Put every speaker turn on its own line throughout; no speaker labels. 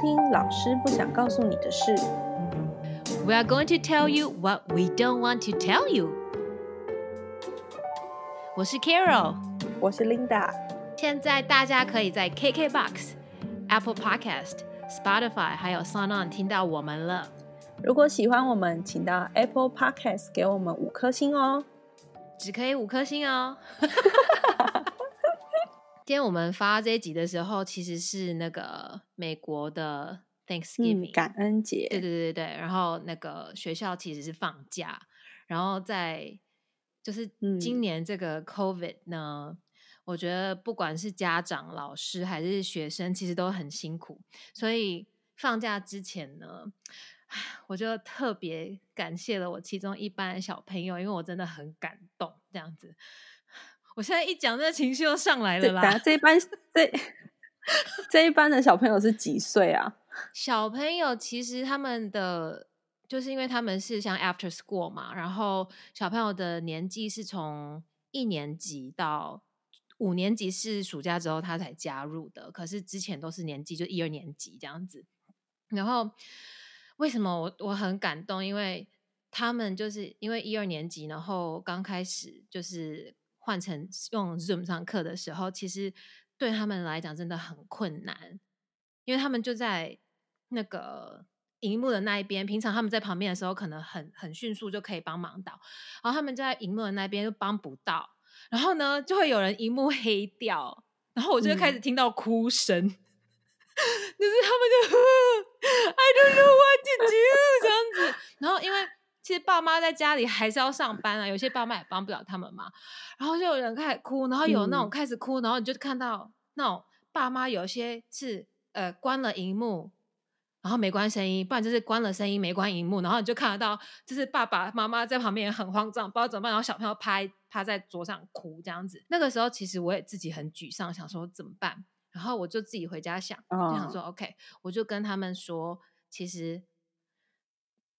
听老师不想告诉你的事。
We are going to tell you what we don't want to tell you。我是 Carol，
我是 Linda，
现在大家可以在 KKBox、Apple Podcast、Spotify 还有 Sound On 听到我们了。
如果喜欢我们，请到 Apple Podcast 给我们五颗星哦。
只可以五颗星哦。 今天我们发这一集的时候，其实是那个美国的 Thanksgiving、
嗯，感恩节。
对对对对对，然后那个学校其实是放假，然后在就是
嗯
今年这个 COVID 呢，我觉得不管是家长、老师还是学生，其实都很辛苦，所以放假之前呢。我就特别感谢了我其中一班小朋友，因为我真的很感动，这样子。我现在一讲，这个情绪又上来了啦。
这一班这这一班的小朋友是几岁啊？
小朋友其实他们的，就是因为他们是像 after school 嘛，然后小朋友的年纪是从一年级到五年级是暑假之后他才加入的，可是之前都是年级就一二年级这样子。然后为什么我我很感动？因为他们就是因为一二年级，然后刚开始就是换成用 Zoom 上课的时候，其实对他们来讲真的很困难，因为他们就在那个荧幕的那一边，平常他们在旁边的时候，可能很很迅速就可以帮忙到，然后他们就在荧幕的那边就帮不到，然后呢，就会有人荧幕黑掉，然后我就会开始听到哭声。就是他们就 I don't know what to do 这样子，然后因为其实爸妈在家里还是要上班啊，有些爸妈也帮不了他们嘛，然后就有人开始哭，然后有那种
嗯
开始哭，然后你就看到那种爸妈有些是呃关了荧幕。然后没关声音，不然就是关了声音没关荧幕，然后你就看得到，就是爸爸妈妈在旁边很慌张，不知道怎么办，然后小朋友趴趴在桌上哭这样子。那个时候其实我也自己很沮丧，想说怎么办，然后我就自己回家想，就想说 OK，我就跟他们说，其实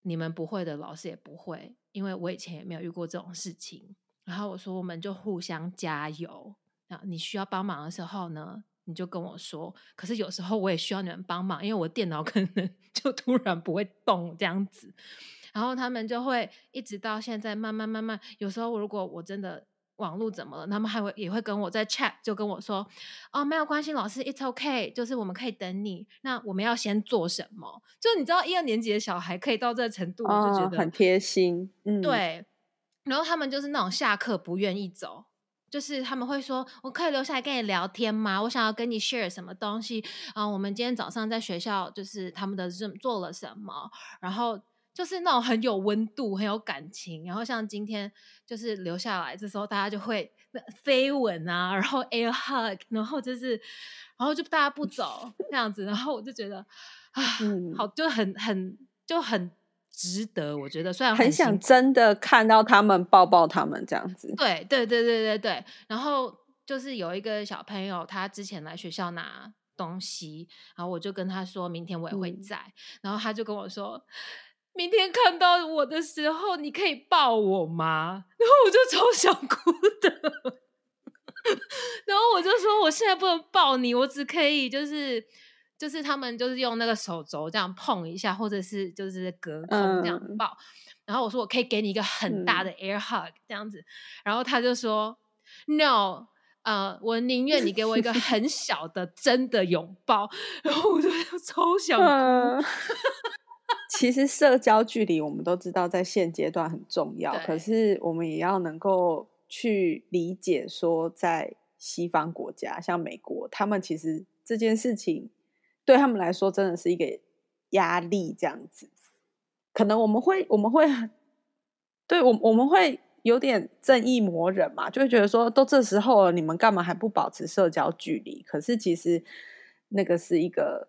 你们不会的，老师也不会，因为我以前也没有遇过这种事情。然后我说，我们就互相加油。啊，你需要帮忙的时候呢，你就跟我说。可是有时候我也需要你们帮忙，因为我电脑 可能就突然不会动这样子。然后他们就会一直到现在慢慢慢慢，有时候如果我真的网络怎么了，他们还会也会跟我在 chat 就跟我说，哦，没有关系，老师，it's okay，就是我们可以等你。那我们要先做什么？就你知道一二年级的小孩可以到这个程度，我就觉得、
哦很贴心。嗯，，
对。然后他们就是那种下课不愿意走。就是他们会说：“我可以留下来跟你聊天吗？我想要跟你 share 什么东西啊？我们今天早上在学校就是他们的 Zoom 做了什么，然后就是那种很有温度、很有感情。然后像今天就是留下来，这时候大家就会那飞吻啊，然后 air hug，然后就是，然后就大家不走这样子，然后我就觉得啊，
嗯
好，就很很就很值得。我觉得虽然
很想真的看到他们抱抱他们这样子。
对对对对对对，然后就是有一个小朋友，他之前来学校拿东西，然后我就跟他说明天我也会
嗯
在，然后他就跟我说。明天看到我的时候，你可以抱我吗？然后我就超想哭的，然后我就说我现在不能抱你，我只可以就是就是他们就是用那个手肘这样碰一下，或者是就是隔空这样
嗯
抱。然后我说我可以给你一个很大的 air hug 这样子，然后他就说 no，呃，我宁愿你给我一个很小的真的拥抱。然后我就 超想哭，
嗯，其实社交距离我们都知道在现阶段很重要，可是我们也要能够去理解说，在西方国家，像美国，他们其实这件事情对他们来说真的是一个压力，这样子。可能我们会，我们会很，对我我们会有点正义魔人嘛，就会觉得说，都这时候了，你们干嘛还不保持社交距离？可是其实那个是一个，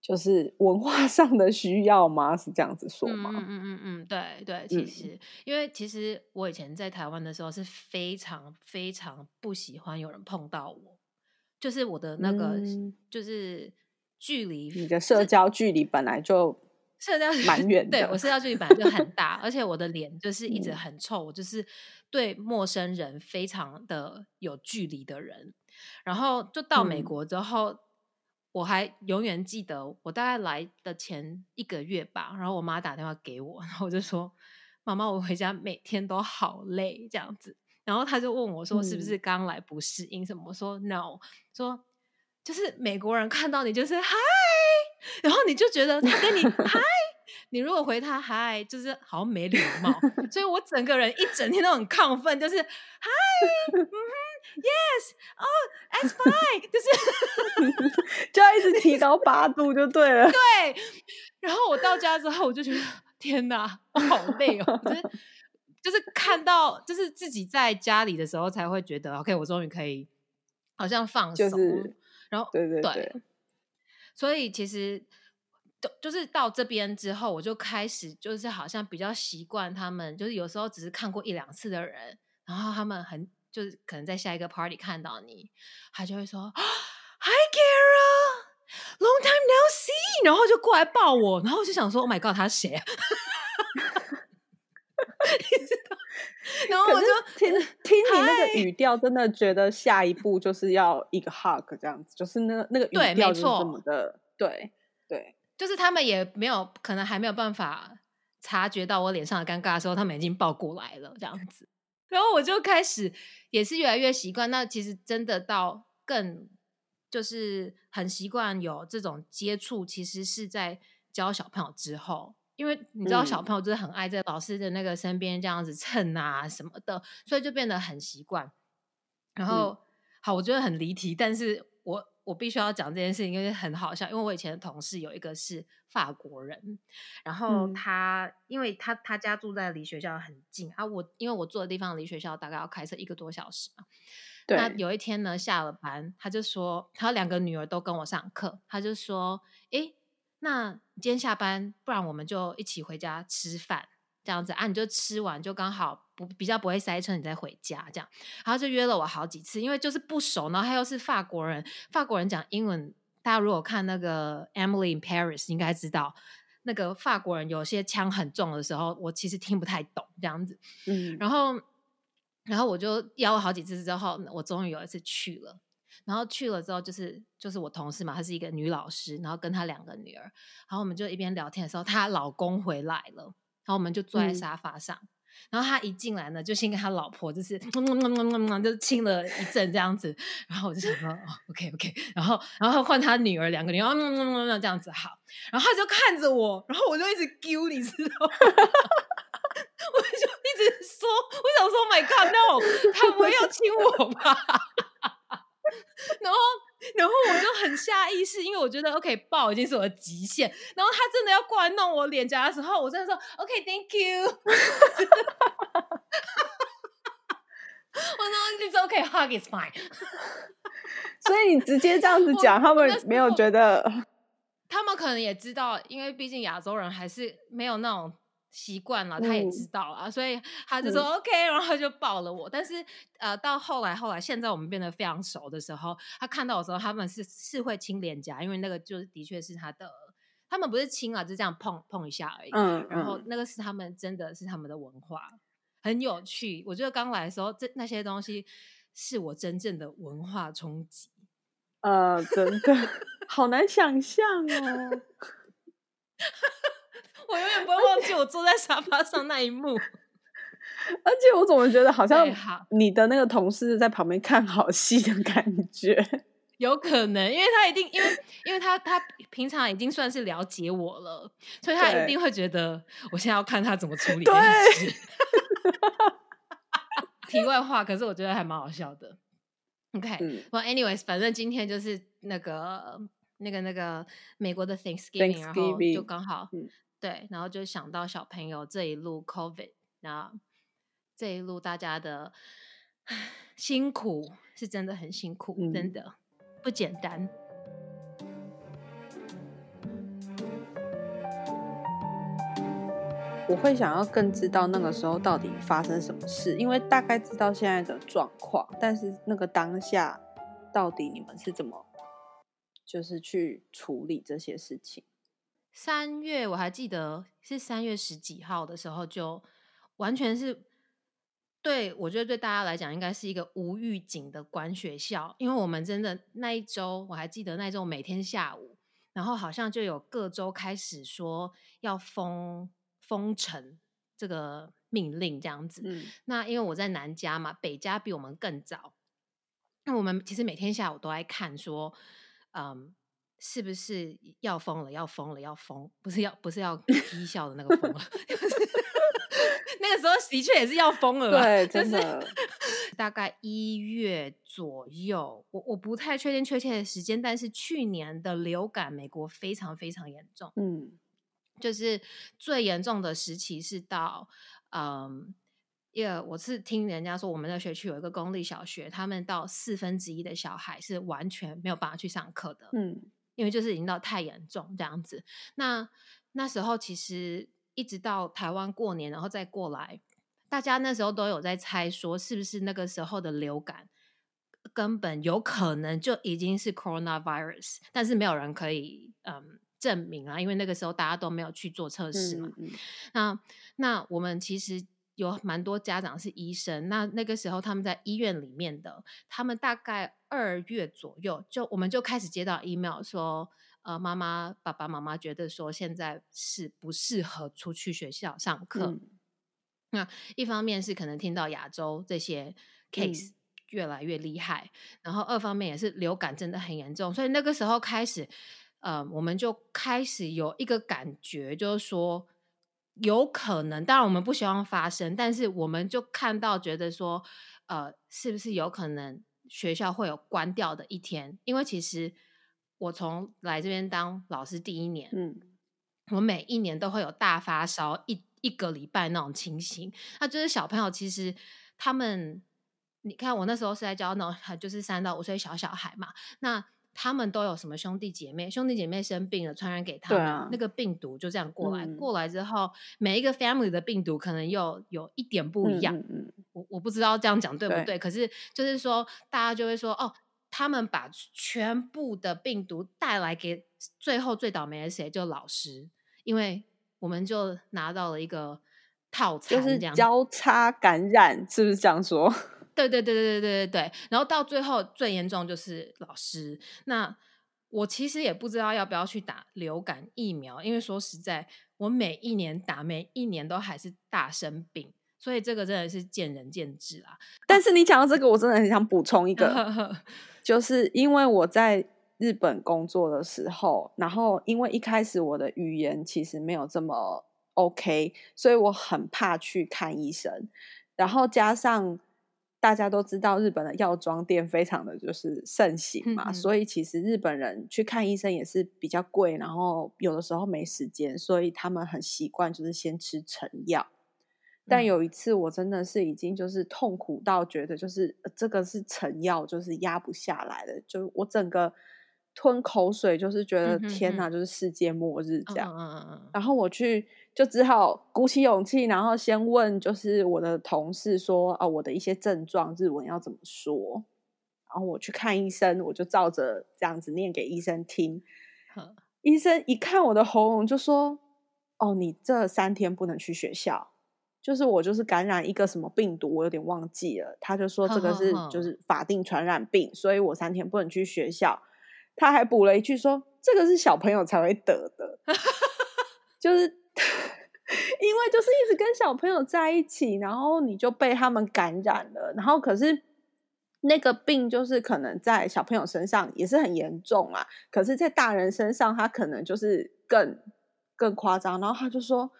就是文化上的需要吗？是这样子说
嗯
吗？
嗯嗯嗯嗯，对对，其
嗯
实、因为其实我以前在台湾的时候是非常非常不喜欢有人碰到我，就是我的那个、
嗯
就是距离，
你的社交距离本来就
社交距
蛮远的
对我社交距离本来就很大，而且我的脸就是一直
嗯
很臭，我就是对陌生人非常的有距离的人。然后就到美
嗯
国之后，我还永远记得，我大概来的前一个月吧，然后我妈打电话给我，然后我就说：“妈妈，我回家每天都好累，这样子。”然后她就问我说：“是不是刚来不适应什么？”我说：“No。”说就是美国人看到你就是嗨，然后你就觉得他跟你嗨，你如果回他嗨，就是好像没礼貌，所以我整个人一整天都很亢奋，就是嗨，嗯哼。Yes, oh, that's fine，就是
就要一直提高八度就对了。
对，然后我到家之后，我就觉得天哪，好累哦。就是就是看到，就是自己在家里的时候才会觉得，OK，我终于可以好像放松。然后
对对对，
所以其实就就是到这边之后，我就开始就是好像比较习惯他们，就是有时候只是看过一两次的人，然后他们很。就是可能在下一个 party 看到你，他就会说 Hi Cara, long time no see，然后就过来抱我，然后我就想说 Oh my god，他是谁？然后我就
听听你那个语调，真的觉得下一步就是要一个 hug 这样子，就是那那个语调就是这么的，对对，
就是他们也没有可能还没有办法察觉到我脸上的尴尬的时候，他们已经抱过来了，这样子。然后我就开始也是越来越习惯。那其实真的到更就是很习惯有这种接触，其实是在教小朋友之后，因为你知道小朋友就是很爱在老师的那个身边这样子蹭啊什么的，所以就变得很习惯。然后好，我觉得很离题，但是我。我必须要讲这件事情，因为很好笑。因为我以前的同事有一个是法国人，然后他因为他他家住在离学校很近啊，我因为我住的地方离学校大概要开车一个多小时嘛。那有一天呢，下了班，他就说他两个女儿都跟我上课，他就说：“诶，那今天下班，不然我们就一起回家吃饭。”这样子啊，你就吃完就刚好不比较不会塞车，你再回家这样。然后就约了我好几次，因为就是不熟，然后他又是法国人，法国人讲英文。大家如果看那个《Emily in Paris》，应该知道那个法国人有些腔很重的时候，我其实听不太懂这样子。嗯，然后然后我就邀了好几次之后，我终于有一次去了。然后去了之后，就是就是我同事嘛，她是一个女老师，然后跟她两个女儿，然后我们就一边聊天的时候，她老公回来了。然后我们就坐在沙发上，然后他一进来呢，就先跟他老婆就是 就亲了一阵这样子，然后我就想说，OK OK，然后然后换他女儿两个女儿这样子好，然后他就看着我，然后我就一直丢，你知道，我就一直说，我想说，My God，No，他不会要亲我吧？然后。然后我就很下意识，因为我觉得 OK 抱已经是我的极限。然后他真的要过来弄我脸颊的时候，我真的说 OK，Thank you。我说 It's OK，hug is fine。
所以你直接这样子讲，他们没有觉得？
他们可能也知道，因为毕竟亚洲人还是没有那种。习惯了，他也知道了，所以他就说 OK，然后他就抱了我。但是呃，到后来后来，现在我们变得非常熟的时候，他看到的时候，他们是是会亲脸颊，因为那个就是的确是他的，他们不是亲啊，就这样碰碰一下而已。嗯，然后那个是他们真的是他们的文化，很有趣。我觉得刚来的时候，这那些东西是我真正的文化冲击。
呃，真的 好难想象哦。
我永远不会忘记我坐在沙发上那一幕，
而且我怎么觉得好像你的那个同事在旁边看好戏的感觉？
有可能，因为他一定因为因为他他平常已经算是了解我了，所以他一定会觉得我现在要看他怎么处理这件事。题外话，可是我觉得还蛮好笑的。OK，Well，anyways，反正今天就是那个那个那个美国的 Thanksgiving，然后就刚好。对，然后就想到小朋友这一路 COVID，那这一路大家的 辛苦是真的很辛苦，真的不简单。
我会想要更知道那个时候到底发生什么事，因为大概知道现在的状况，但是那个当下到底你们是怎么就是去处理这些事情？
三月我还记得是三月十几号的时候，就完全是对，我觉得对大家来讲，应该是一个无预警的关学校，因为我们真的那一周，我还记得那一周每天下午，然后好像就有各州开始说要封封城这个命令这样子。
嗯
那因为我在南加嘛，北加比我们更早。那我们其实每天下午都在看说，嗯，是不是要疯了？要疯了？要疯？不是要不是要 低笑的那个疯了？那个时候的确也是要疯了啦，
对，
就是
真的，
大概一月左右，我我不太确定确切的时间，但是去年的流感美国非常非常严重，
嗯
就是最严重的时期是到，嗯，因为我是听人家说，我们的学区有一个公立小学，他们到四分之一的小孩是完全没有办法去上课的，
嗯
因为就是已经到太严重这样子。那那时候其实一直到台湾过年，然后再过来，大家那时候都有在猜说，是不是那个时候的流感根本有可能就已经是 coronavirus，但是没有人可以嗯证明啊，因为那个时候大家都没有去做测试嘛。
嗯嗯
那那我们其实有蛮多家长是医生，那那个时候他们在医院里面的，他们大概二月左右就我们就开始接到 email 说，呃，妈妈爸爸妈妈觉得说现在是不适合出去学校上课。
嗯
那一方面是可能听到亚洲这些 case
嗯
越来越厉害，然后二方面也是流感真的很严重，所以那个时候开始，呃，我们就开始有一个感觉，就是说有可能，当然我们不希望发生，但是我们就看到觉得说，呃，是不是有可能学校会有关掉的一天？因为其实我从来这边当老师第一年，
嗯
我每一年都会有大发烧一一个礼拜那种情形。那就是小朋友其实他们，你看我那时候是在教那种就是三到五岁小小孩嘛，那他们都有什么兄弟姐妹？兄弟姐妹生病了，传染给他们，
啊
那个病毒就这样过来。
嗯
过来之后，每一个 family 的病毒可能又有一点不一样。我我不知道这样讲对不
对
对，可是就是说，大家就会说，哦，他们把全部的病毒带来给最后最倒霉的谁？就老师，因为我们就拿到了一个套餐，
就是。交叉感染，是不是这样说？
对对对对对对对对。然后到最后最严重就是老师。那我其实也不知道要不要去打流感疫苗，因为说实在，我每一年打，每一年都还是大生病，所以这个真的是见仁见智啊。
但是你讲到这个，我真的很想补充一个，就是因为我在日本工作的时候，然后因为一开始我的语言其实没有这么 OK，所以我很怕去看医生，然后加上大家都知道日本的药妆店非常的就是盛行嘛，
嗯嗯
所以其实日本人去看医生也是比较贵，然后有的时候没时间，所以他们很习惯就是先吃成药。但
嗯
有一次，我真的是已经就是痛苦到觉得就是、呃这个是成药，就是压不下来的，就我整个吞口水，就是觉得天哪，就是世界末日这样。
嗯嗯嗯嗯
然后我去就只好鼓起勇气，然后先问就是我的同事说啊，我的一些症状日文要怎么说。然后我去看医生，我就照着这样子念给医生听。
嗯，
医生一看我的喉咙就说：“哦，你这三天不能去学校，就是我就是感染一个什么病毒，我有点忘记了。”他就说这个是就是法定传染病，所以我三天不能去学校。他还补了一句说：“这个是小朋友才会得的，就是 因为就是一直跟小朋友在一起，然后你就被他们感染了，然后可是。”那个病就是可能在小朋友身上也是很严重啊，可是，在大人身上，他可能就是更更夸张。然后他就说：“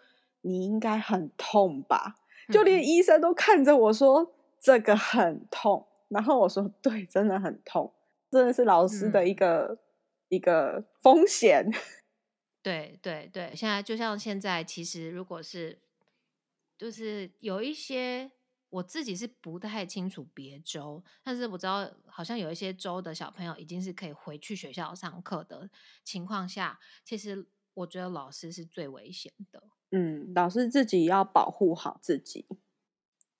你应该很痛吧？”就连
嗯
医生都看着我说：“这个很痛。”然后我说：“对，真的很痛，真的是老师的一
嗯
个、一个风险。
对对对，现在就像现在，其实如果是就是有一些我自己是不太清楚别州，但是我知道好像有一些州的小朋友已经是可以回去学校上课的情况下，其实我觉得老师是最危险的。
嗯，老师自己要保护好自己。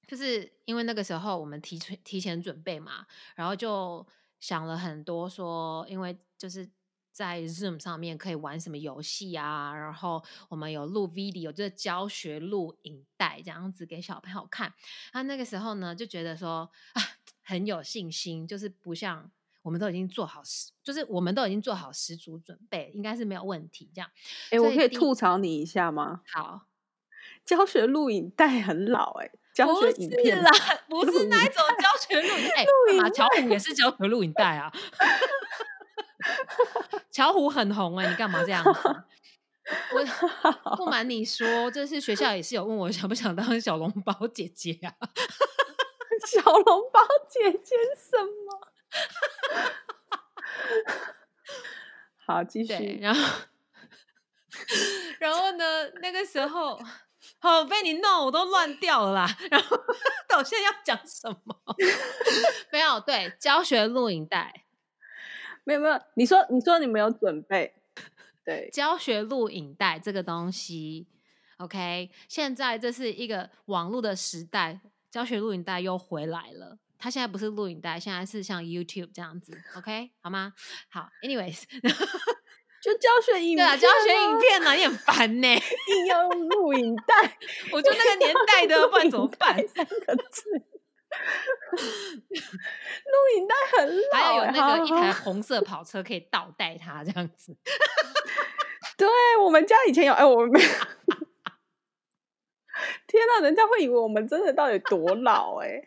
就是因为那个时候我们提前提前准备嘛，然后就想了很多说，因为就是在 Zoom 上面可以玩什么游戏啊，然后我们有录 video，就是教学录影带这样子给小朋友看。他那个时候呢就觉得说啊很有信心，就是不像我们都已经做好十，就是我们都已经做好十足准备，应该是没有问题这样。
哎，我可以吐槽你一下吗？
好，
教学录影带很老哎、教
不
学影片
是啦，不 是那一种教学录影带，哎
录影
干嘛巧虎也是教学录影带啊。巧虎很红哎、你干嘛这样子？我 不瞒你说，这是学校也是有问我想不想当小笼包姐姐啊。
小笼包姐姐什么？好，继
对，
续。
然后然后呢，那个时候好被你弄，我都乱掉了啦。然后到我现在要讲什么？没有，对，教学录影带。
没有没有，你说你说你没有准备，对，
教学录影带这个东西，OK，现在这是一个网络的时代，教学录影带又回来了。它现在不是录影带，现在是像 YouTube 这样子，OK，好吗？好，anyways，
就教学影片、
对啊，教学影片呢，你很烦呢、
硬要用录影带，
我就那个年代的，不然怎么办？
录影带三个字，录影带很老、
还要有
欸
那个一台
好
红色跑车可以倒带它这样子。
对我们家以前有，哎、我们没有。天呐，人家会以为我们真的到底多老哎、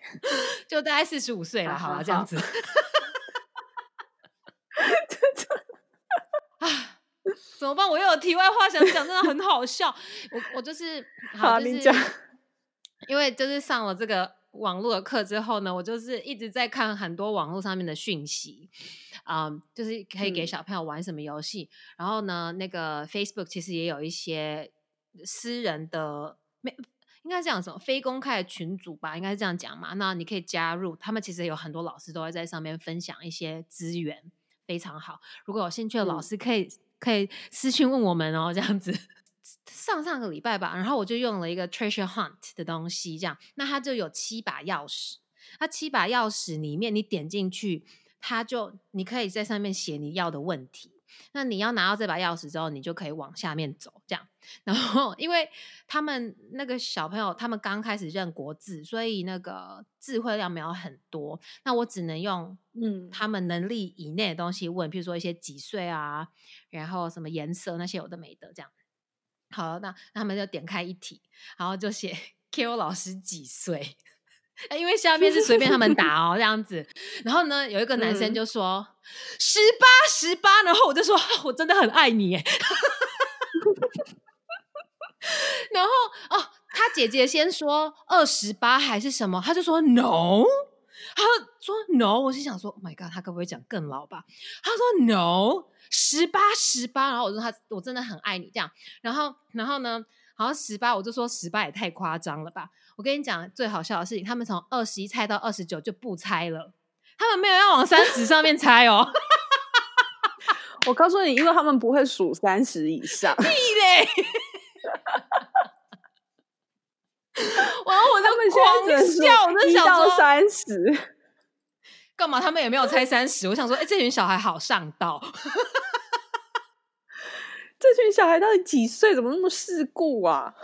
就大概四十五岁了，好了，这样子。啊，怎么办？我又有题外话想讲，真的很好笑。我我就是
好
就是
你讲
因为就是上了这个网络的课之后呢，我就是一直在看很多网络上面的讯息，嗯，就是可以给
嗯
小朋友玩什么游戏。然后呢，那个 Facebook 其实也有一些私人的没。应该是讲什么非公开的群组吧，应该是这样讲嘛。那你可以加入，他们其实有很多老师都会在上面分享一些资源，非常好。如果有兴趣的老
嗯
师，可以、可以私信问我们哦，这样子。上上个礼拜吧，然后我就用了一个 treasure hunt 的东西，这样，那它就有七把钥匙，它七把钥匙里面，你点进去，它就你可以在上面写你要的问题。那你要拿到这把钥匙之后，你就可以往下面走，这样。然后，因为他们那个小朋友，他们刚开始认国字，所以那个智慧量没有很多。那我只能用
嗯
他们能力以内的东西问，譬如说一些几岁啊，然后什么颜色那些有的没的这样。好，那那他们就点开一题，然后就写 Q 老师几岁。哎因为下面是随便他们打哦，这样子。然后呢，有一个男生
嗯
就说十八十八，然后我就说 我真的很爱你耶。然后哦，他姐姐先说二十八还是什么，他就说 no，他说 no，我是想说 oh my god，他可不可以讲更老吧？他说 no，十八十八，然后我说他我真的很爱你这样，然后然后呢，好像十八，我就说十八也太夸张了吧？我跟你讲最好笑的事情，他们从二十一猜到二十九就不猜了，他们没有要往三十上面猜哦。
我告诉你，因为他们不会数三十以上，
屁嘞！我
他们
就
现在只能
狂笑，我就
数一到
想说
三十。
干嘛？他们也没有猜三十。我想说，哎、这群小孩好上道。
这群小孩到底几岁？怎么那么世故啊？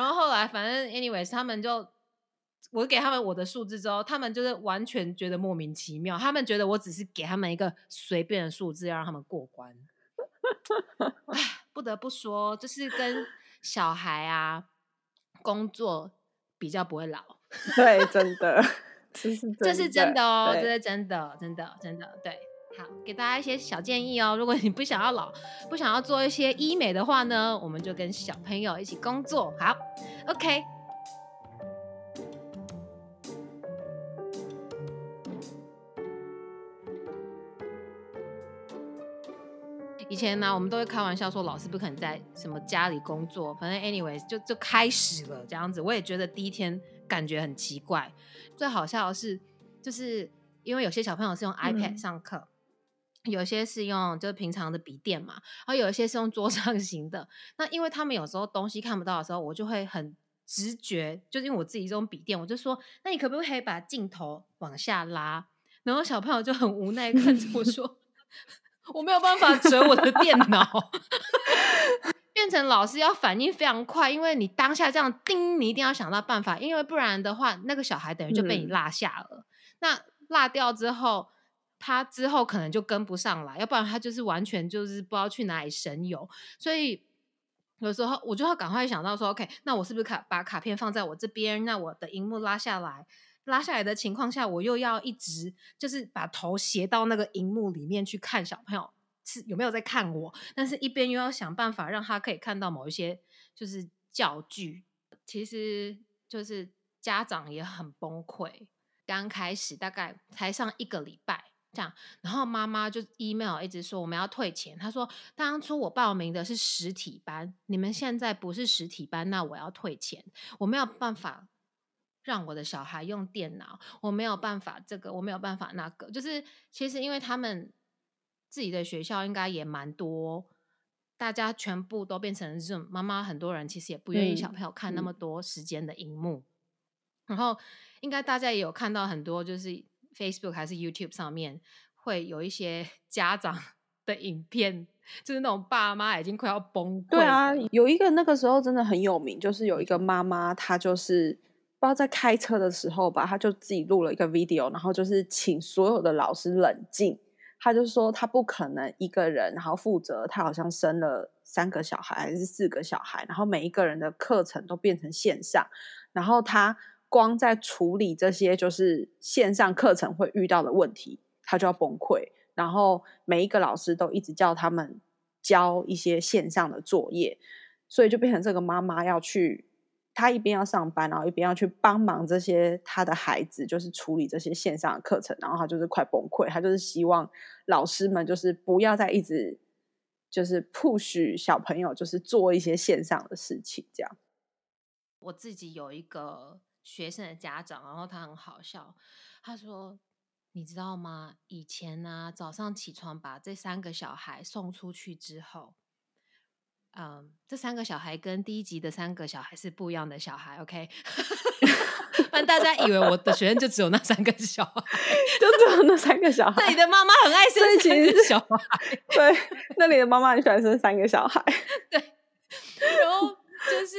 然后后来反正 anyways，他们就我给他们我的数字之后，他们就是完全觉得莫名其妙，他们觉得我只是给他们一个随便的数字，要让他们过关。唉，不得不说，就是跟小孩啊工作比较不会老。
对，真的，这是
这是真的哦，这是真的，真的，真的，对。好，给大家一些小建议哦。如果你不想要老，不想要做一些医美的话呢，我们就跟小朋友一起工作。好，OK。以前呢，我们都会开玩笑说，老师不可能在什么家里工作。反正 anyways，就就开始了这样子。我也觉得第一天感觉很奇怪。最好笑的是，就是因为有些小朋友是用 iPad
嗯
上课，有些是用就是平常的笔电嘛，然后有一些是用桌上 型的。那因为他们有时候东西看不到的时候，我就会很直觉，就是因为我自己这种笔电，我就说，那你可不可以把镜头往下拉？然后小朋友就很无奈看着我说：“我没有办法折我的电脑。”变成老师要反应非常快，因为你当下这样叮，你一定要想到办法，因为不然的话，那个小孩等于就被你落下了。那落掉之后，他之后可能就跟不上来，要不然他就是完全就是不知道去哪里神游。所以有时候我就要赶快想到说，OK，那我是不是卡把卡片放在我这边？那我的荧幕拉下来，拉下来的情况下，我又要一直就是把头斜到那个荧幕里面去看小朋友。是有没有在看我？但是一边又要想办法让他可以看到某一些就是教具，其实就是家长也很崩溃。刚开始大概才上一个礼拜这样，然后妈妈就 email 一直说我们要退钱。她说当初我报名的是实体班，你们现在不是实体班，那我要退钱。我没有办法让我的小孩用电脑，我没有办法这个，我没有办法那个。就是其实因为他们。自己的学校应该也蛮多，大家全部都变成 Zoom。妈妈很多人其实也不愿意小朋友看那么多时间的荧幕。然后，应该大家也有看到很多，就是 Facebook 还是 YouTube 上面会有一些 家长 的影片，就是那种爸妈已经快要崩溃。
对啊，有一个那个时候真的很有名，就是有一个妈妈，她就是不知道在开车的时候吧，她就自己录了一个 video，然后就是请所有的老师冷静。她就说她不可能一个人，然后负责她好像生了三个小孩还是四个小孩，然后每一个人的课程都变成线上，然后他光在处理这些就是线上课程会遇到的问题，他就要崩溃。然后每一个老师都一直叫他们交一些线上的作业，所以就变成这个妈妈要去。他一边要上班，然后一边要去帮忙这些他的孩子，就是处理这些线上的课程，然后他就是快崩溃。他就是希望老师们就是不要再一直就是 push 小朋友，就是做一些线上的事情。这样，
我自己有一个学生的家长，然后他很好笑，他说：“你知道吗？以前呢，早上起床把这三个小孩送出去之后。”嗯，这三个小孩跟第一集的三个小孩是不一样的小孩，OK？但大家以为我的学生就只有那三个小孩，
就只有那三个小 孩。
那你的妈妈很爱生三个小孩，
对，那你的妈妈很喜欢生三个小孩，
对，然后就是。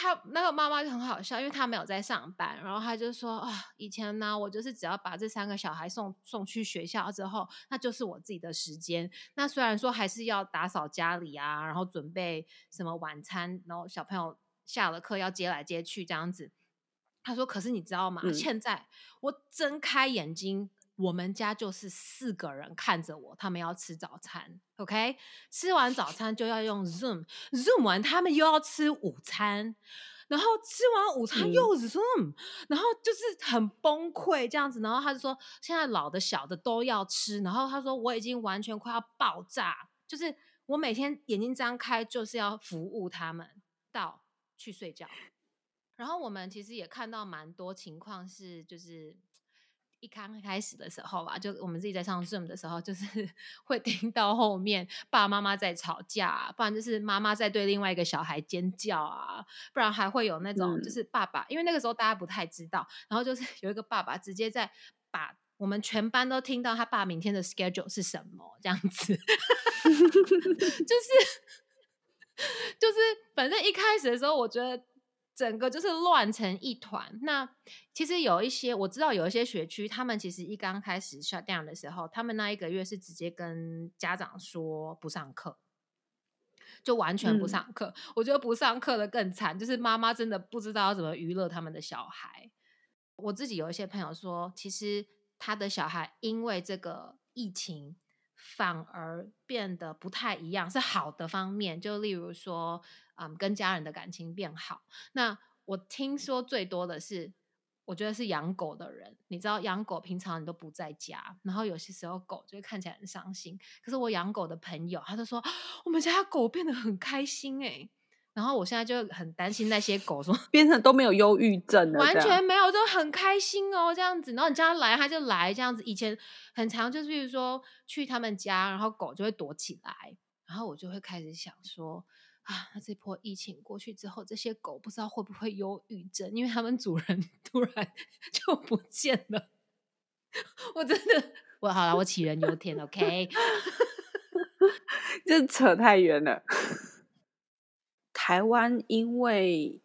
他那个妈妈就很好笑，因为他没有在上班，然后他就说啊，以前呢，我就是只要把这三个小孩送送去学校之后，那就是我自己的时间。那虽然说还是要打扫家里啊，然后准备什么晚餐，然后小朋友下了课要接来接去这样子。他说，可是你知道吗？现在我睁开眼睛。我们家就是四个人看着我，他们要吃早餐，OK？吃完早餐就要用 Zoom，Zoom 完他们又要吃午餐，然后吃完午餐又 Zoom，然后就是很崩溃这样子。然后他就说，现在老的小的都要吃，然后他说我已经完全快要爆炸，就是我每天眼睛张开就是要服务他们到去睡觉。然后我们其实也看到蛮多情况是，就是。一刚开始的时候吧，就我们自己在上 Zoom 的时候，就是 会听到后面爸爸妈妈在吵架，不然就是妈妈在对另外一个小孩尖叫啊，不然还会有那种就是爸爸，因为那个时候大家不太知道，然后就是有一个爸爸直接在把我们全班都听到他爸明天的 schedule 是什么这样子，就是 就是反正一开始的时候，我觉得。整个就是乱成一团。那其实有一些我知道，有一些学区，他们其实一刚开始 shut down 的时候，他们那一个月是直接跟家长说不上课，就完全不上课。我觉得不上课的更惨，就是妈妈真的不知道要怎么娱乐他们的小孩。我自己有一些朋友说，其实他的小孩因为这个疫情。反而变得不太一样，是好的方面。就例如说，嗯，跟家人的感情变好。那我听说最多的是，我觉得是养狗的人。你知道，养狗平常你都不在家，然后有些时候狗就会看起来很伤心。可是我养狗的朋友，他就说，我们家狗变得很开心哎。然后我现在就很担心那些狗说
变成都没有忧郁症，
完全没有，就很开心哦，这样子。然后你叫它来，它就来，这样子。以前很长，就是比如说去他们家，然后狗就会躲起来，然后我就会开始想说啊，那这波疫情过去之后，这些狗不知道会不会忧郁症，因为他们主人突然 就不见了。我真的，我好了，我杞人忧天，OK。
这扯太远了。台湾因为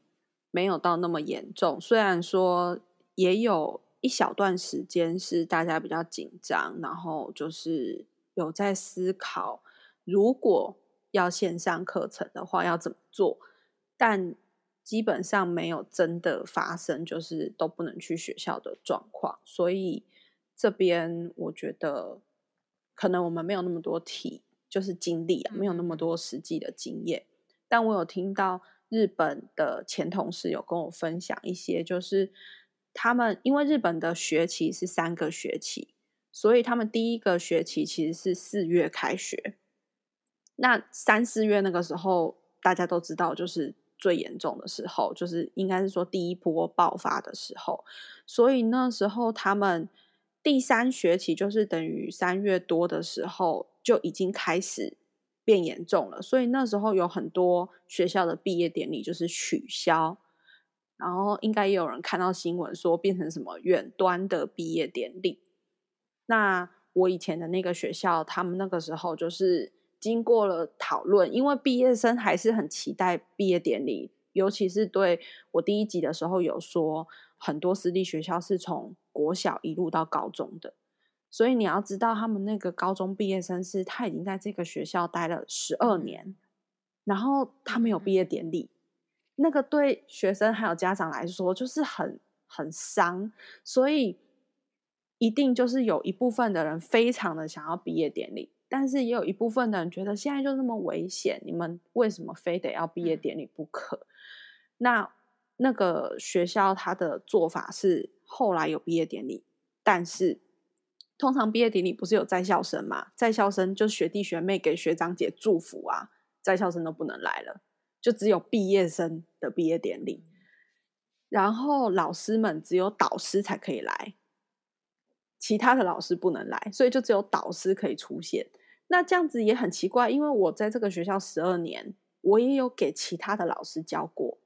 没有到那么严重，虽然说也有一小段时间是大家比较紧张，然后就是有在思考，如果要线上课程的话要怎么做，但基本上没有真的发生，就是都不能去学校的状况。所以这边我觉得可能我们没有那么多体。就是经历啊，没有那么多实际的经验，但我有听到日本的前同事有跟我分享一些，就是他们因为日本的学期是三个学期，所以他们第一个学期其实是四月开学。那三四月那个时候，大家都知道，就是最严重的时候，就是应该是说第一波爆发的时候，所以那时候他们第三学期就是等于三月多的时候。就已经开始变严重了，所以那时候有很多学校的毕业典礼就是取消，然后应该也有人看到新闻说变成什么远端的毕业典礼。那我以前的那个学校，他们那个时候就是经过了讨论，因为毕业生还是很期待毕业典礼，尤其是对我第一集的时候有说，很多私立学校是从国小一路到高中的。所以你要知道，他们那个高中毕业生是他已经在这个学校待了十二年，然后他没有毕业典礼，那个对学生还有家长来说就是很很伤，所以一定就是有一部分的人非常的想要毕业典礼，但是也有一部分的人觉得现在就那么危险，你们为什么非得要毕业典礼不可？那那个学校他的做法是后来有毕业典礼，但是。通常毕业典礼不是有在校生嘛？在校生就学弟学妹给学长姐祝福啊，在校生都不能来了，就只有毕业生的毕业典礼。然后老师们只有导师才可以来，其他的老师不能来，所以就只有导师可以出现。那这样子也很奇怪，因为我在这个学校十二年，我也有给其他的老师教过。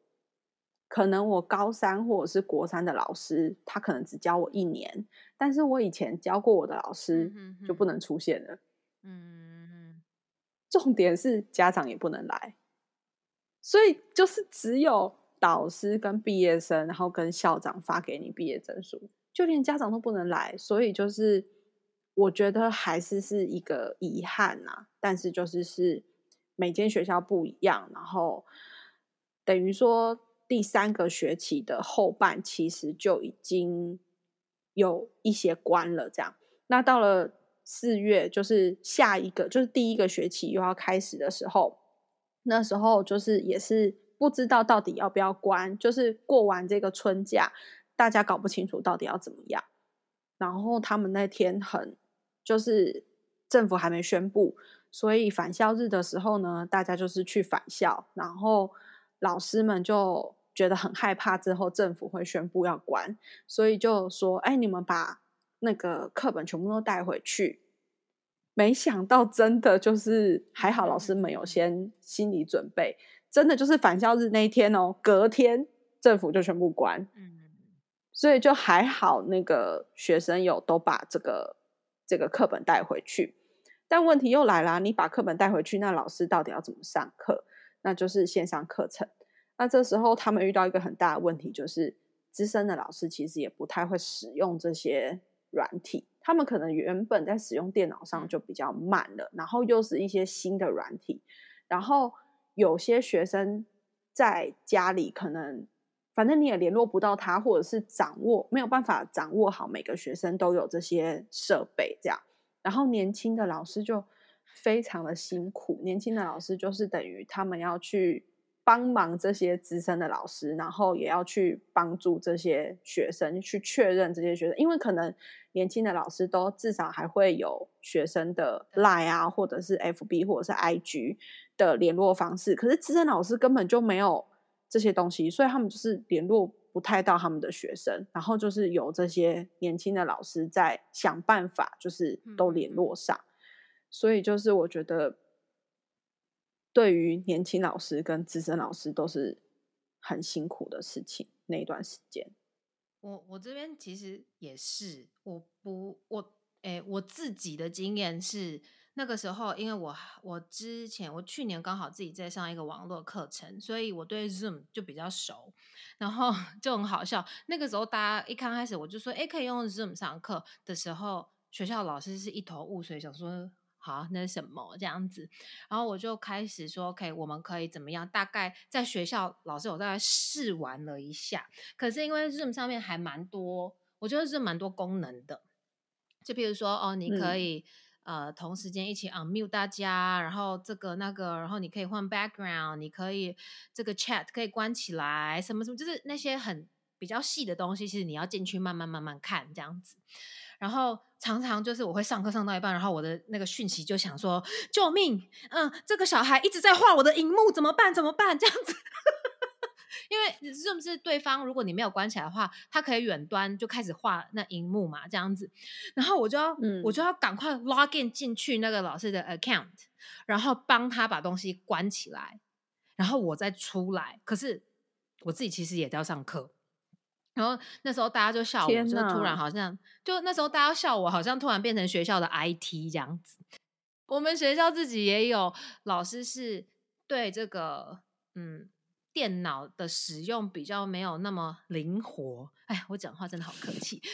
可能我高三或者是国三的老师，他可能只教我一年，但是我以前教过我的老师就不能出现了。嗯，重点是家长也不能来，所以就是只有导师跟毕业生，然后跟校长发给你毕业证书，就连家长都不能来，所以就是我觉得还是是一个遗憾呐。但是就是是每间学校不一样，然后等于说。第三个学期的后半，其实就已经有一些关了。这样，那到了四月，就是下一个，就是第一个学期又要开始的时候，那时候就是也是不知道到底要不要关，就是过完这个春假，大家搞不清楚到底要怎么样。然后他们那天很，就是政府还没宣布，所以返校日的时候呢，大家就是去返校，然后老师们就。觉得很害怕，之后政府会宣布要关，所以就说：“哎，你们把那个课本全部都带回去。”没想到真的就是还好，老师们有先心理准备，真的就是返校日那一天哦，隔天政府就全部关。嗯，所以就还好，那个学生有都把这个这个课本带回去。但问题又来啦，你把课本带回去，那老师到底要怎么上课？那就是线上课程。那这时候他们遇到一个很大的问题，就是资深的老师其实也不太会使用这些软体，他们可能原本在使用电脑上就比较慢了，然后又是一些新的软体，然后有些学生在家里可能反正你也联络不到他，或者是掌握没有办法掌握好每个学生都有这些设备这样，然后年轻的老师就非常的辛苦，年轻的老师就是等于他们要去。帮忙这些资深的老师，然后也要去帮助这些学生去确认这些学生，因为可能年轻的老师都至少还会有学生的 Line 啊，或者是 FB 或者是 IG 的联络方式，可是资深老师根本就没有这些东西，所以他们就是联络不太到他们的学生，然后就是有这些年轻的老师在想办法，就是都联络上，所以就是我觉得。对于年轻老师跟资深老师都是很辛苦的事情。那一段时间，
我我这边其实也是，我不我诶，我自己的经验是。那个时候，因为我我之前我去年刚好自己在上一个网络课程，所以我对 Zoom 就比较熟，然后 就很好笑。那个时候大家一刚开始我就说，哎，可以用 Zoom 上课的时候，学校老师是一头雾水，想说好那是什么这样子。然后我就开始说，OK，我们可以怎么样？大概在学校老师有大概试玩了一下，可是因为 Zoom 上面还蛮多，我觉得是蛮多功能的，就比如说哦，你可以。呃，同时间一起 unmute 大家，然后这个那个，然后你可以换 background，你可以这个 chat 可以关起来，什么什么，就是那些很比较细的东西，其实你要进去慢慢慢慢看这样子。然后常常就是我会上课上到一半，然后我的那个讯息就想说救命，嗯，这个小孩一直在画我的荧幕，怎么办？怎么办？这样子。因为是不是对方，如果你没有关起来的话，他可以远端就开始画那荧幕嘛，这样子，然后我就要，我就要赶快 log in 进去那个老师的 account，然后帮他把东西关起来，然后我再出来。可是我自己其实也要上课，然后那时候大家就笑我，就突然好像，就那时候大家笑我，好像突然变成学校的 IT 这样子。我们学校自己也有老师是对这个，嗯。电脑的使用比较没有那么灵活。哎，我讲话真的好客气。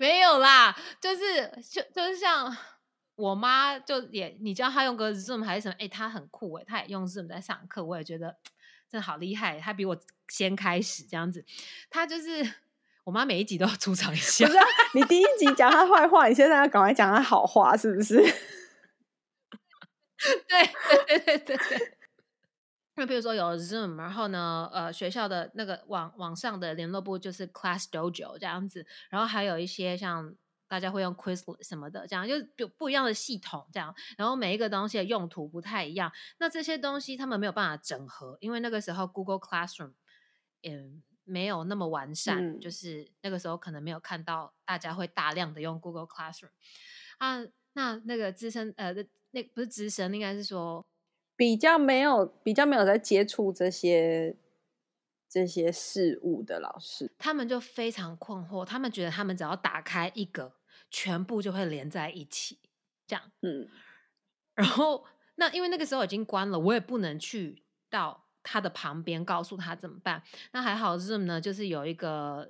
没有啦，就是就就是像我妈，就也你知道她用个 Zoom 还是什么？哎，她很酷哎，她也用 Zoom 在上课，我也觉得真的好厉害。她比我先开始这样子，她就是我妈每一集都要出场一下。
不是你第一集讲她坏话，你现在要赶快讲她好话，是不是？
对对对对对，那比如说有 Zoom，然后呢，呃，学校的那个网网上的联络部就是 Class Dojo 这样子，然后还有一些像大家会用 Quizlet 什么的，这样就有不一样的系统这样，然后每一个东西的用途不太一样，那这些东西他们没有办法整合，因为那个时候 Google Classroom 嗯没有那么完善，就是那个时候可能没有看到大家会大量的用 Google Classroom 啊，那那个资深呃。那不是资深，应该是说
比较没有比较没有在接触这些这些事物的老师，
他们就非常困惑。他们觉得他们只要打开一个，全部就会连在一起，这样。嗯，然后那因为那个时候已经关了，我也不能去到他的旁边告诉他怎么办。那还好，Zoom 呢，就是有一个。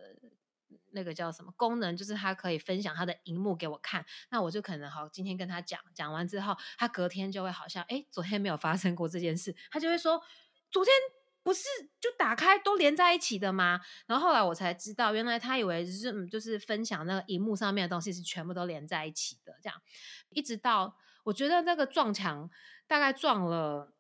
那个叫什么功能？就是他可以分享他的荧幕给我看，那我就可能好今天跟他讲，讲完之后，他隔天就会好像哎，昨天没有发生过这件事，他就会说昨天不是就打开都连在一起的吗？然后后来我才知道，原来他以为是就是分享那个荧幕上面的东西是全部都连在一起的，这样一直到我觉得那个撞墙大概撞了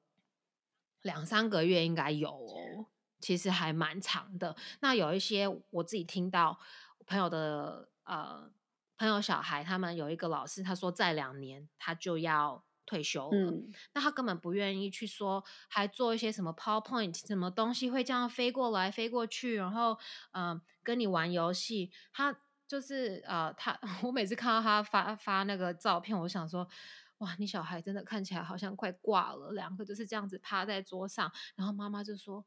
两三个月应该有哦，其实还蛮长的。那有一些我自己听到。朋友的呃，朋友小孩，他们有一个老师，他说再两年他就要退休了。那他根本不愿意去说，还做一些什么 PowerPoint，什么东西会这样飞过来飞过去，然后嗯，跟你玩游戏。他就是呃，他 我每次看到他发发那个照片，我想说，哇，你小孩真的看起来好像快挂了，两个就是这样子趴在桌上。然后妈妈就说。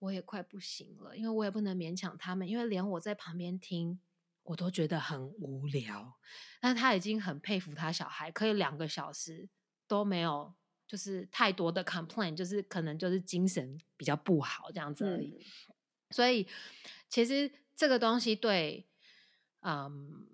我也快不行了，因为我也不能勉强他们，因为连我在旁边听，我都觉得很无聊。但他已经很佩服他小孩，可以两个小时都没有，就是太多的 complain，就是可能就是精神比较不好这样子而已。所以其实这个东西对，嗯。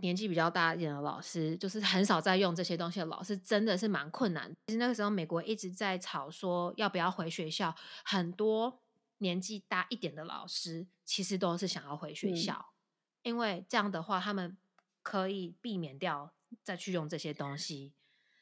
年纪比较大一点的老师，就是很少在用这些东西的老师，真的是蛮困难。其实那个时候，美国一直在吵说要不要回学校，很多年纪大一点的老师其实都是想要回学校，因为这样的话，他们可以避免掉再去用这些东西。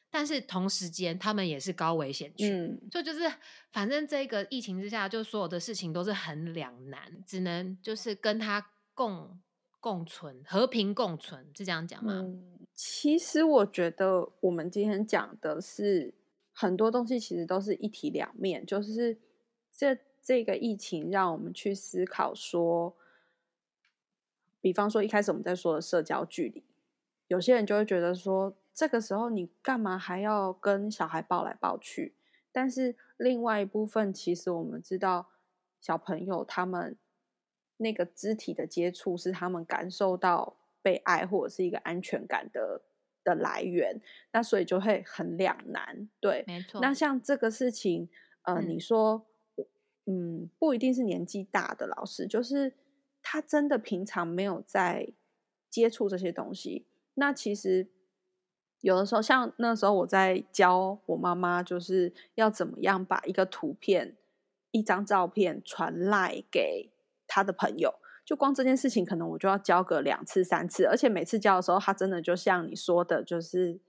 但是同时间，他们也是高危险区，就就是反正这个疫情之下，就所有的事情都是很两难，只能就是跟他共。共存，和平共存是这样讲吗？
其实我觉得我们今天讲的是很多东西，其实都是一体两面。就是这这个疫情让我们去思考说，比方说一开始我们在说的社交距离，有些人就会觉得说，这个时候你干嘛还要跟小孩抱来抱去？但是另外一部分，其实我们知道小朋友他们那个肢体的接触是他们感受到被爱或者是一个安全感的的来源，那所以就会很两难。对，
没错。
那像这个事情，呃，你说，嗯，不一定是年纪大的老师，就是他真的平常没有在接触这些东西，那其实。有的时候，像那时候我在教我妈妈，就是要怎么样把一个图片、一张照片传赖给他的朋友。就光这件事情，可能我就要教个两次、三次，而且每次教的时候，他真的就像你说的，就是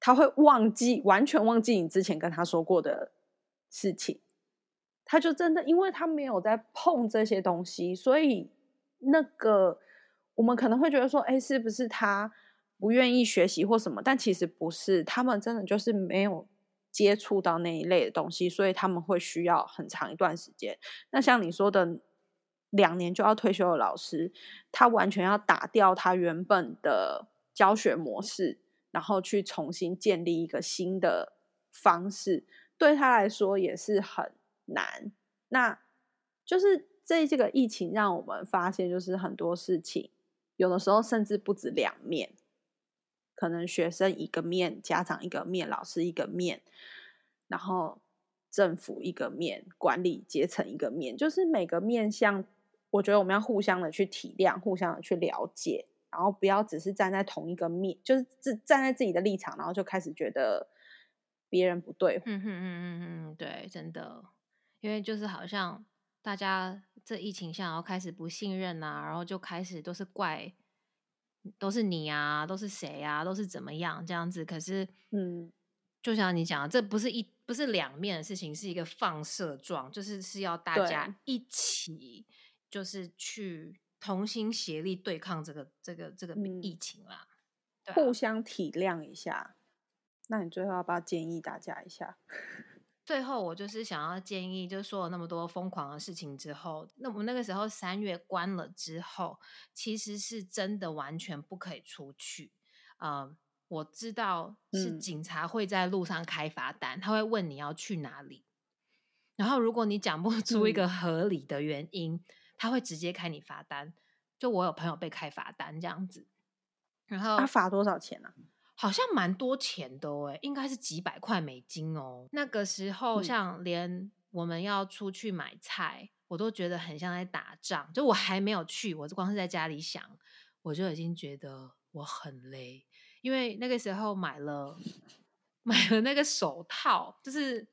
他会忘记，完全忘记你之前跟他说过的事情。他就真的，因为他没有在碰这些东西，所以那个我们可能会觉得说，哎，是不是他？不愿意学习或什么，但其实不是，他们真的就是没有接触到那一类的东西，所以他们会需要很长一段时间。那像你说的，两年就要退休的老师，他完全要打掉他原本的教学模式，然后去重新建立一个新的方式，对他来说也是很难。那就是这这个疫情让我们发现，就是很多事情有的时候甚至不止两面。可能学生一个面，家长一个面，老师一个面，然后政府一个面，管理阶层一个面，就是每个面向，我觉得我们要互相的去体谅，互相的去了解，然后不要只是站在同一个面，就是自站在自己的立场，然后就开始觉得别人不对。
嗯嗯嗯嗯嗯，对，真的，因为就是好像大家这疫情下，然后开始不信任啊，然后就开始都是怪。都是你啊，都是谁啊，都是怎么样这样子？可是，嗯，就像你讲，这不是一不是两面的事情，是一个放射状，就是是要大家一起，就是去同心协力对抗这个这个这个疫情啦，
互相体谅一下。那你最后要不要建议大家一下？
最后，我就是想要建议，就说了那么多疯狂的事情之后，那我们那个时候三月关了之后，其实是真的完全不可以出去。嗯，我知道是警察会在路上开罚单，他会问你要去哪里，然后如果你讲不出一个合理的原因，他会直接开你罚单。就我有朋友被开罚单这样子，然后
他罚多少钱呢？
好像蛮多钱的哎，应该是几百块美金哦。那个时候，像连我们要出去买菜，我都觉得很像在打仗。就我还没有去，我光是在家里想，我就已经觉得我很累，因为那个时候买了 买了那个手套，就是。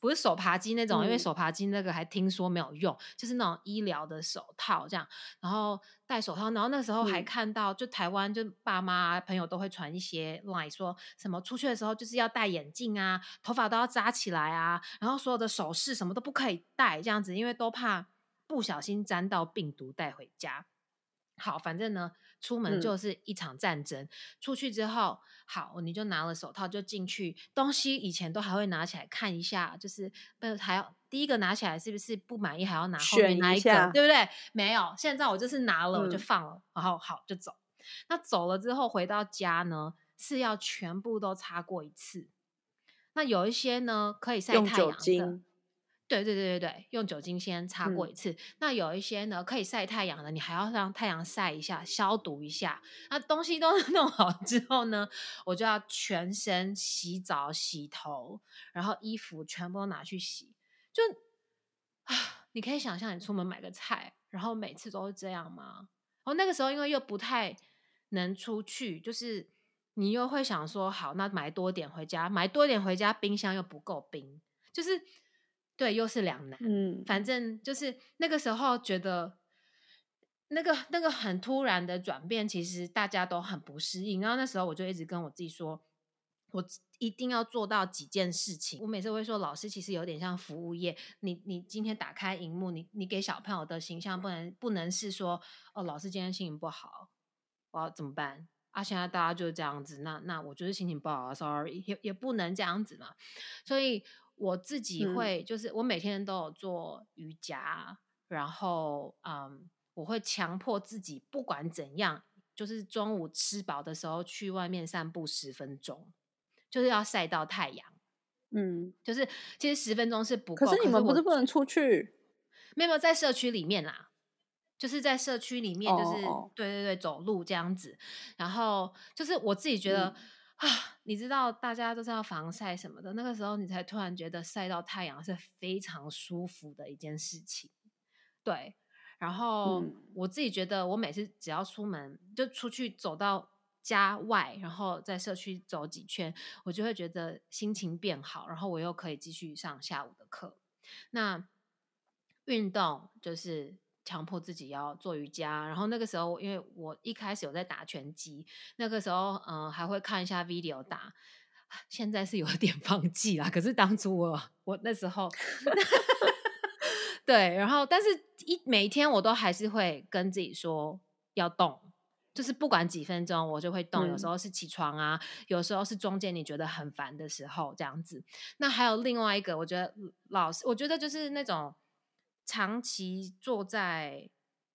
不是手扒鸡那种，因为手扒鸡那个还听说没有用，就是那种医疗的手套这样。然后戴手套，然后那时候还看到，就台湾就爸妈朋友都会传一些来说什么出去的时候就是要戴眼镜啊，头发都要扎起来啊，然后所有的首饰什么都不可以戴这样子，因为都怕不小心沾到病毒带回家。好，反正呢。出门就是一场战争。出去之后，好，你就拿了手套就进去。东西以前都还会拿起来看一下，就是不还要第一个拿起来是不是不满意，还要拿后面那一个，对不对？没有，现在我就是拿了我就放了，然后好就走。那走了之后回到家呢，是要全部都擦过一次。那有一些呢可以晒太阳的。对对对对对，用酒精先擦过一次。那有一些呢，可以晒太阳的，你还要让太阳晒一下，消毒一下。那东西都 弄好之后呢，我就要全身洗澡、洗头，然后衣服全部都拿去洗。就啊，你可以想象你出门买个菜，然后每次都是这样吗？哦，那个时候因为又不太能出去，就是你又会想说，好，那买多点回家，买多点回家，冰箱又不够冰，就是。对，又是两难。嗯，反正就是那个时候觉得，那个那个很突然的转变，其实大家都很不适应。然后那时候我就一直跟我自己说，我一定要做到几件事情。我每次会说，老师其实有点像服务业。你你今天打开荧幕，你你给小朋友的形象不能不能是说，哦，老师今天心情不好，我要怎么办？啊，现在大家就是这样子，那那我就是心情不好啊，sorry，也也不能这样子嘛，所以。我自己会，就是我每天都有做瑜伽，然后嗯，我会强迫自己不管怎样，就是中午吃饱的时候去外面散步十分钟，就是要晒到太阳。
嗯，
就是其实十分钟是不够。
可是你们不是不能出去？
没有在社区里面啦，就是在社区里面，就是、对对对，走路这样子。然后就是我自己觉得、啊，你知道大家都是要防晒什么的，那个时候你才突然觉得晒到太阳是非常舒服的一件事情。对，然后
嗯
我自己觉得，我每次只要出门就出去走到家外，然后在社区走几圈，我就会觉得心情变好，然后我又可以继续上下午的课。那运动就是强迫自己要做瑜伽，然后那个时候因为我一开始有在打拳击，那个时候嗯、呃还会看一下 video 打。现在是有点 放弃啦，可是当初我我那时候 对，然后但是一每一天我都还是会跟自己说要动，就是不管几分钟我就会动，有时
嗯
候是起床啊，有时候是中间你觉得很烦的时候这样子。那还有另外一个，我觉得老师，我觉得就是那种长期坐在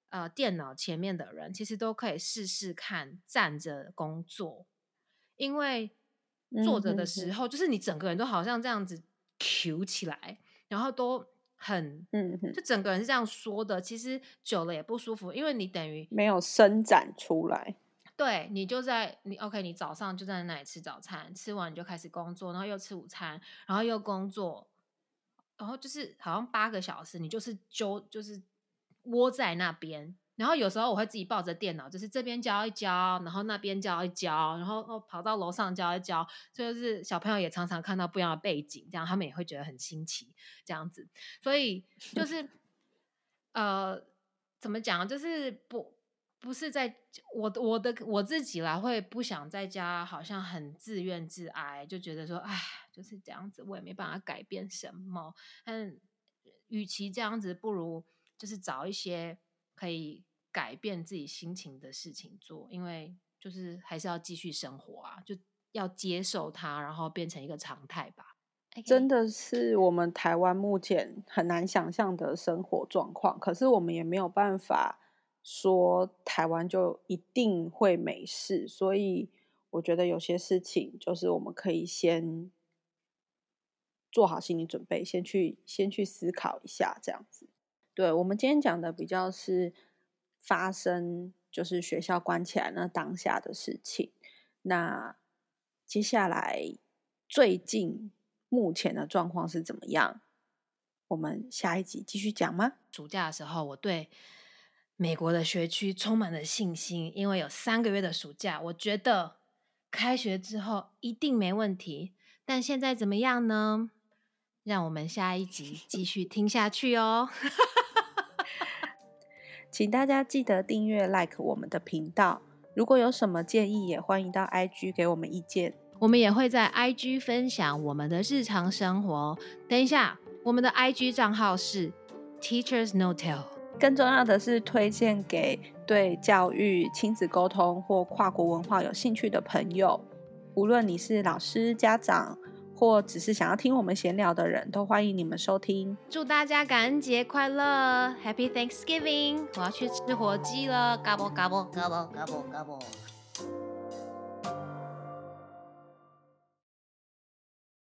呃电脑前面的人，其实都可以试试看站着工作，因为坐着的时候，就是你整个人都好像这样子 Q 起来，然后都很
嗯哼，
就。整个人是这样说的，其实久了也不舒服，因为你等于
没有伸展出来。
对你就在你 OK，你早上就在那里吃早餐，吃完你就开始工作，然后又吃午餐，然后又工作，然后就是好像八个小时，你就是揪就是窝在那边。然后有时候我会自己抱着电脑，就是这边教一教，然后那边教一教，然后哦跑到楼上教一教，就是小朋友也常常看到不一样的背景，这样他们也会觉得很新奇，这样子。所以就是 呃，怎么讲，就是不不是在我的我的我自己啦，会不想在家，好像很自怨自哀，就觉得说，哎，就是这样子，我也没办法改变什么。但与其这样子，不如就是找一些可以改变自己心情的事情做，因为就是还是要继续生活啊，就要接受它，然后变成一个常态吧。
真的是我们台湾目前很难想象的生活状况，可是我们也没有办法说台湾就一定会没事，所以我觉得有些事情就是我们可以先做好心理准备，先去先去思考一下这样子。对我们今天讲的比较是发生就是学校关起来那当下的事情，那接下来最近。目前的状况是怎么样？我们下一集继续讲吗？
暑假的时候，我对美国的学区充满了信心，因为有三个月的暑假，我觉得开学之后一定没问题。但现在怎么样呢？让我们下一集继续听下去哦。
请大家记得订阅、like 我们的频道。如果有什么建议，也欢迎到 IG 给我们意见。
我们也会在 IG 分享我们的日常生活。等一下，我们的 IG 账号是 Teachers No Tell。
更重要的是，推荐给对教育、亲子沟通或跨国文化有兴趣的朋友。无论你是老师、家长，或只是想要听我们闲聊的人，都欢迎你们收听。
祝大家感恩节快乐，Happy Thanksgiving！我要去吃火鸡了，嘎嘣嘎嘣嘎嘣嘎嘣嘎嘣。